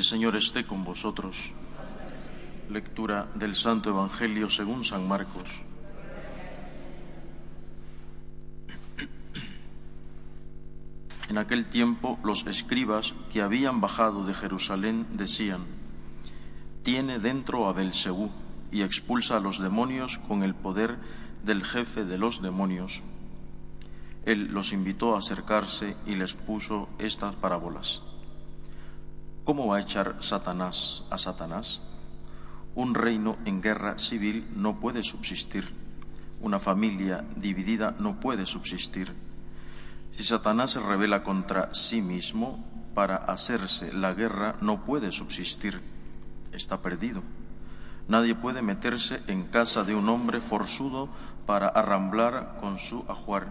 El Señor esté con vosotros. Lectura del Santo Evangelio según San Marcos. En aquel tiempo los escribas que habían bajado de Jerusalén decían, tiene dentro a Belzebú y expulsa a los demonios con el poder del jefe de los demonios. Él los invitó a acercarse y les puso estas parábolas. ¿Cómo va a echar Satanás a Satanás? Un reino en guerra civil no puede subsistir. Una familia dividida no puede subsistir. Si Satanás se revela contra sí mismo para hacerse la guerra, no puede subsistir. Está perdido. Nadie puede meterse en casa de un hombre forzudo para arramblar con su ajuar.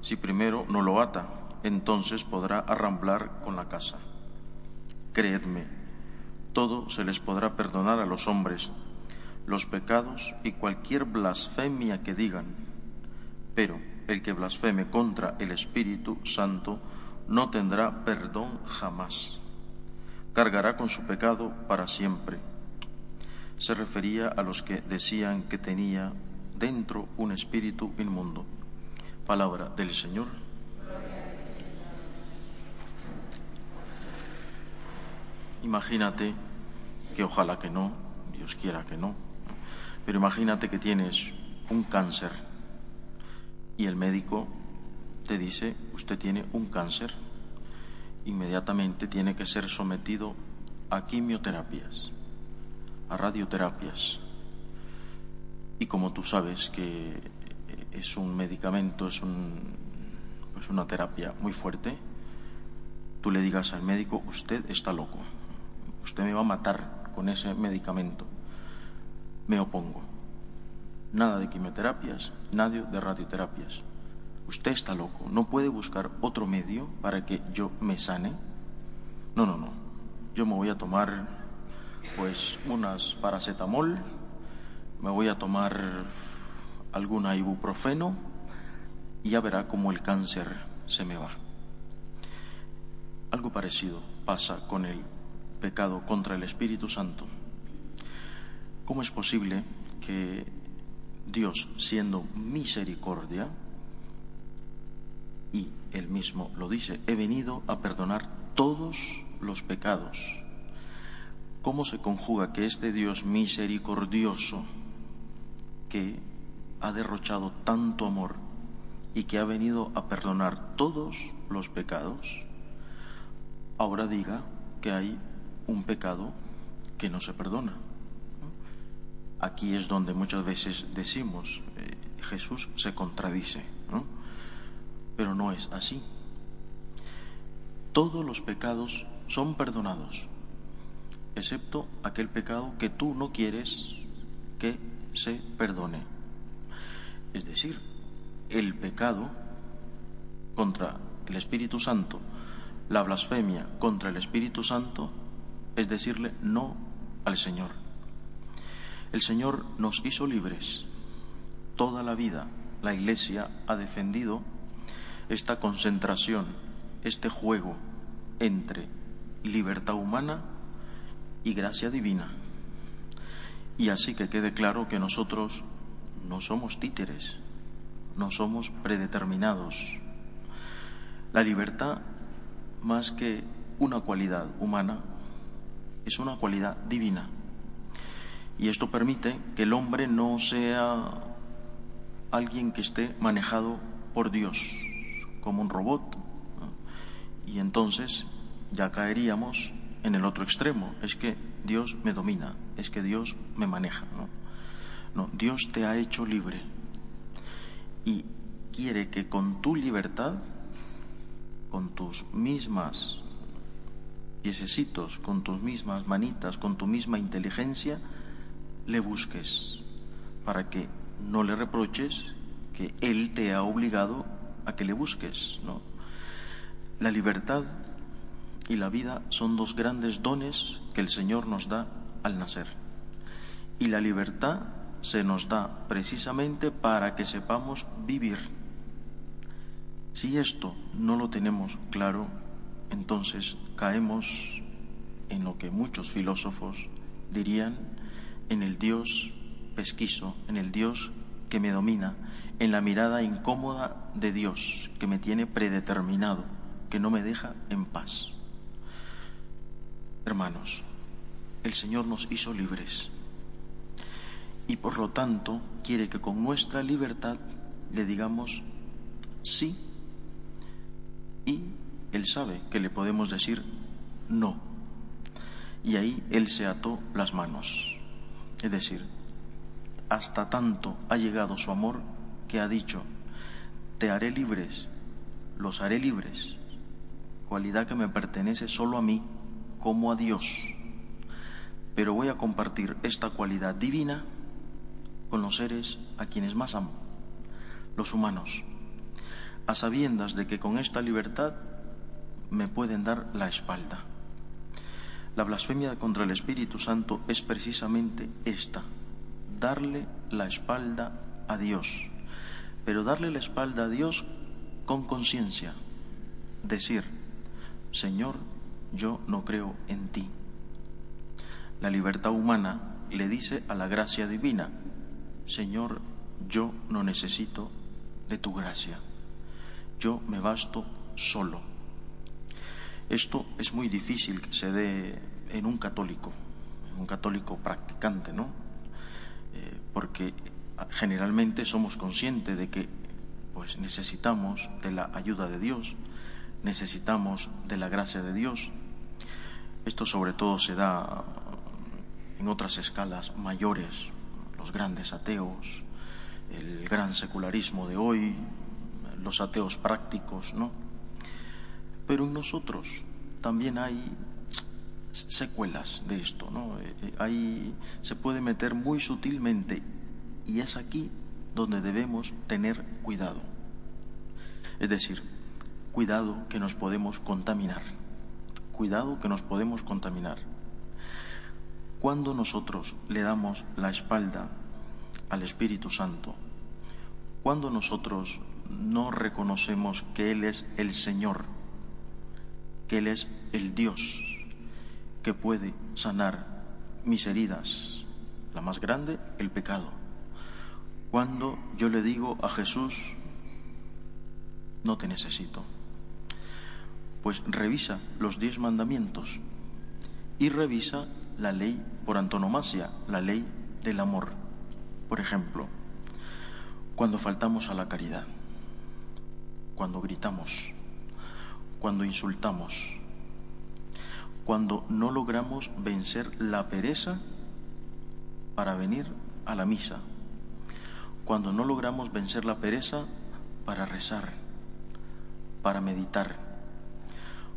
Si primero no lo ata, entonces podrá arramblar con la casa. Creedme, todo se les podrá perdonar a los hombres, los pecados y cualquier blasfemia que digan, pero el que blasfeme contra el Espíritu Santo no tendrá perdón jamás. Cargará con su pecado para siempre. Se refería a los que decían que tenía dentro un espíritu inmundo. Palabra del Señor. Imagínate que ojalá que no, Dios quiera que no, pero imagínate que tienes un cáncer y el médico te dice, usted tiene un cáncer, inmediatamente tiene que ser sometido a quimioterapias, a radioterapias. Y como tú sabes que es un medicamento, es un, pues una terapia muy fuerte, tú le digas al médico, usted está loco, usted me va a matar con ese medicamento. Me opongo. Nada de quimioterapias, nadie de radioterapias. Usted está loco. ¿No puede buscar otro medio para que yo me sane? No, no, no. Yo me voy a tomar, pues, unas paracetamol, me voy a tomar alguna ibuprofeno y ya verá cómo el cáncer se me va. Algo parecido pasa con el pecado contra el Espíritu Santo. ¿Cómo es posible que Dios, siendo misericordia, y él mismo lo dice, he venido a perdonar todos los pecados. ¿Cómo se conjuga que este Dios misericordioso, que ha derrochado tanto amor y que ha venido a perdonar todos los pecados, ahora diga que hay un pecado que no se perdona? Aquí es donde muchas veces decimos, eh, Jesús se contradice, pero no es así. Todos los pecados son perdonados, excepto aquel pecado que tú no quieres que se perdone. Es decir, el pecado contra el Espíritu Santo, la blasfemia contra el Espíritu Santo, es decirle no al Señor. El Señor nos hizo libres. Toda la vida la Iglesia ha defendido esta concentración, este juego entre libertad humana y gracia divina. Y así que quede claro que nosotros no somos títeres, no somos predeterminados. La libertad, más que una cualidad humana, es una cualidad divina. Y esto permite que el hombre no sea alguien que esté manejado por Dios, como un robot. Y entonces ya caeríamos en el otro extremo. Es que Dios me domina, es que Dios me maneja. No, Dios te ha hecho libre y quiere que con tu libertad, con tus mismas piececitos, con tus mismas manitas, con tu misma inteligencia, le busques, para que no le reproches que Él te ha obligado a que le busques. ¿no? La libertad y la vida son dos grandes dones que el Señor nos da al nacer. Y la libertad se nos da precisamente para que sepamos vivir. Si esto no lo tenemos claro, entonces caemos en lo que muchos filósofos dirían en el Dios pesquiso, en el Dios que me domina, en la mirada incómoda de Dios que me tiene predeterminado, que no me deja en paz. Hermanos, el Señor nos hizo libres y por lo tanto quiere que con nuestra libertad le digamos sí y Él sabe que le podemos decir no. Y ahí Él se ató las manos. Es decir, hasta tanto ha llegado su amor que ha dicho, te haré libres, los haré libres, cualidad que me pertenece solo a mí como a Dios. Pero voy a compartir esta cualidad divina con los seres a quienes más amo, los humanos, a sabiendas de que con esta libertad me pueden dar la espalda. La blasfemia contra el Espíritu Santo es precisamente esta, darle la espalda a Dios, pero darle la espalda a Dios con conciencia, decir, Señor, yo no creo en ti. La libertad humana le dice a la gracia divina, Señor, yo no necesito de tu gracia, yo me basto solo. Esto es muy difícil que se dé en un católico, un católico practicante, ¿no? Eh, porque generalmente somos conscientes de que pues necesitamos de la ayuda de Dios, necesitamos de la gracia de Dios. Esto sobre todo se da en otras escalas mayores, los grandes ateos, el gran secularismo de hoy, los ateos prácticos, ¿no? Pero en nosotros también hay secuelas de esto, ¿no? Eh, eh, ahí se puede meter muy sutilmente y es aquí donde debemos tener cuidado. Es decir, cuidado que nos podemos contaminar, cuidado que nos podemos contaminar. Cuando nosotros le damos la espalda al Espíritu Santo, cuando nosotros no reconocemos que Él es el Señor, que Él es el Dios, que puede sanar mis heridas. La más grande, el pecado. Cuando yo le digo a Jesús, no te necesito, pues revisa los diez mandamientos y revisa la ley por antonomasia, la ley del amor. Por ejemplo, cuando faltamos a la caridad, cuando gritamos, cuando insultamos, cuando no logramos vencer la pereza para venir a la misa, cuando no logramos vencer la pereza para rezar, para meditar,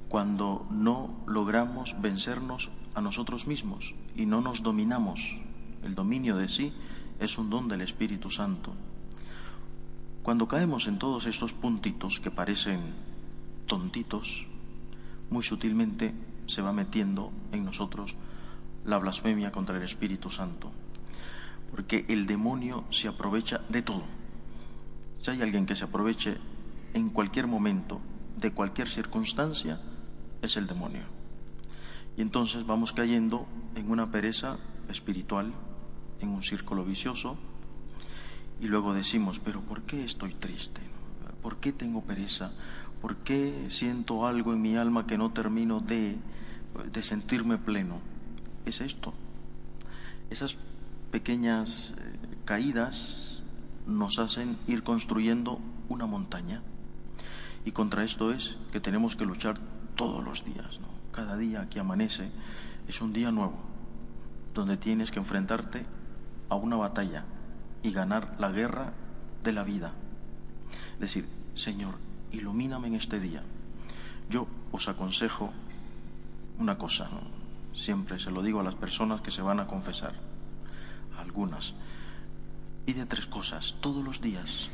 cuando no logramos vencernos a nosotros mismos y no nos dominamos. El dominio de sí es un don del Espíritu Santo. Cuando caemos en todos estos puntitos que parecen tontitos, muy sutilmente se va metiendo en nosotros la blasfemia contra el Espíritu Santo. Porque el demonio se aprovecha de todo. Si hay alguien que se aproveche en cualquier momento, de cualquier circunstancia, es el demonio. Y entonces vamos cayendo en una pereza espiritual, en un círculo vicioso, y luego decimos, pero ¿por qué estoy triste? ¿Por qué tengo pereza? ¿Por qué siento algo en mi alma que no termino de, sentirme pleno? Es esto. Esas pequeñas eh, caídas nos hacen ir construyendo una montaña. Y contra esto es que tenemos que luchar todos los días. Cada día que amanece es un día nuevo, donde tienes que enfrentarte a una batalla y ganar la guerra de la vida. Es decir, Señor, ilumíname en este día. Yo os aconsejo una cosa, siempre se lo digo a las personas que se van a confesar, algunas, pide tres cosas todos los días.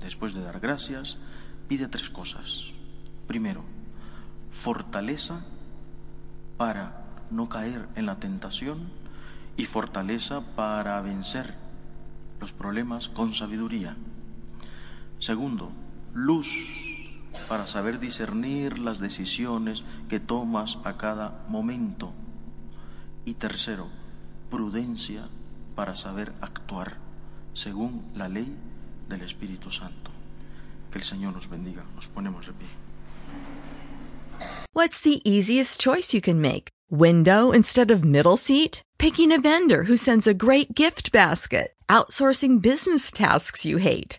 Después de dar gracias, pide tres cosas. Primero, fortaleza para no caer en la tentación y fortaleza para vencer los problemas con sabiduría. Segundo, luz para saber discernir las decisiones que tomas a cada momento. Y tercero, prudencia para saber actuar según la ley del Espíritu Santo. Que el Señor nos bendiga. Nos ponemos de pie. What's the easiest choice you can make? Window instead of middle seat? Picking a vendor who sends a great gift basket? Outsourcing business tasks you hate?